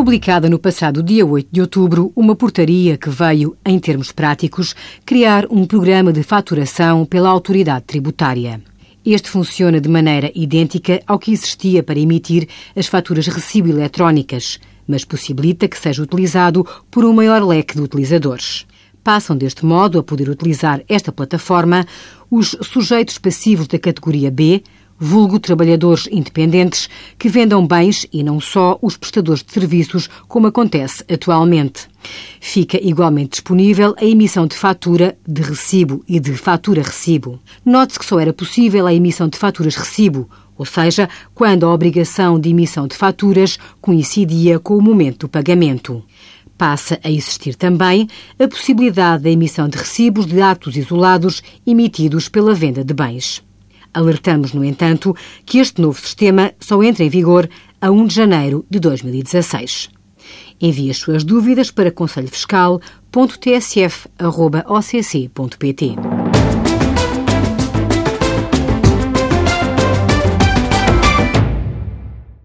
publicada no passado dia 8 de outubro uma portaria que veio, em termos práticos, criar um programa de faturação pela autoridade tributária. Este funciona de maneira idêntica ao que existia para emitir as faturas recibo eletrónicas, mas possibilita que seja utilizado por um maior leque de utilizadores. Passam deste modo a poder utilizar esta plataforma os sujeitos passivos da categoria B, vulgo trabalhadores independentes que vendam bens e não só os prestadores de serviços, como acontece atualmente. Fica igualmente disponível a emissão de fatura de recibo e de fatura-recibo. Note-se que só era possível a emissão de faturas-recibo, ou seja, quando a obrigação de emissão de faturas coincidia com o momento do pagamento. Passa a existir também a possibilidade da emissão de recibos de atos isolados emitidos pela venda de bens. Alertamos, no entanto, que este novo sistema só entra em vigor a 1 de janeiro de 2016. Envie as suas dúvidas para conselhofiscal.tsf.occ.pt.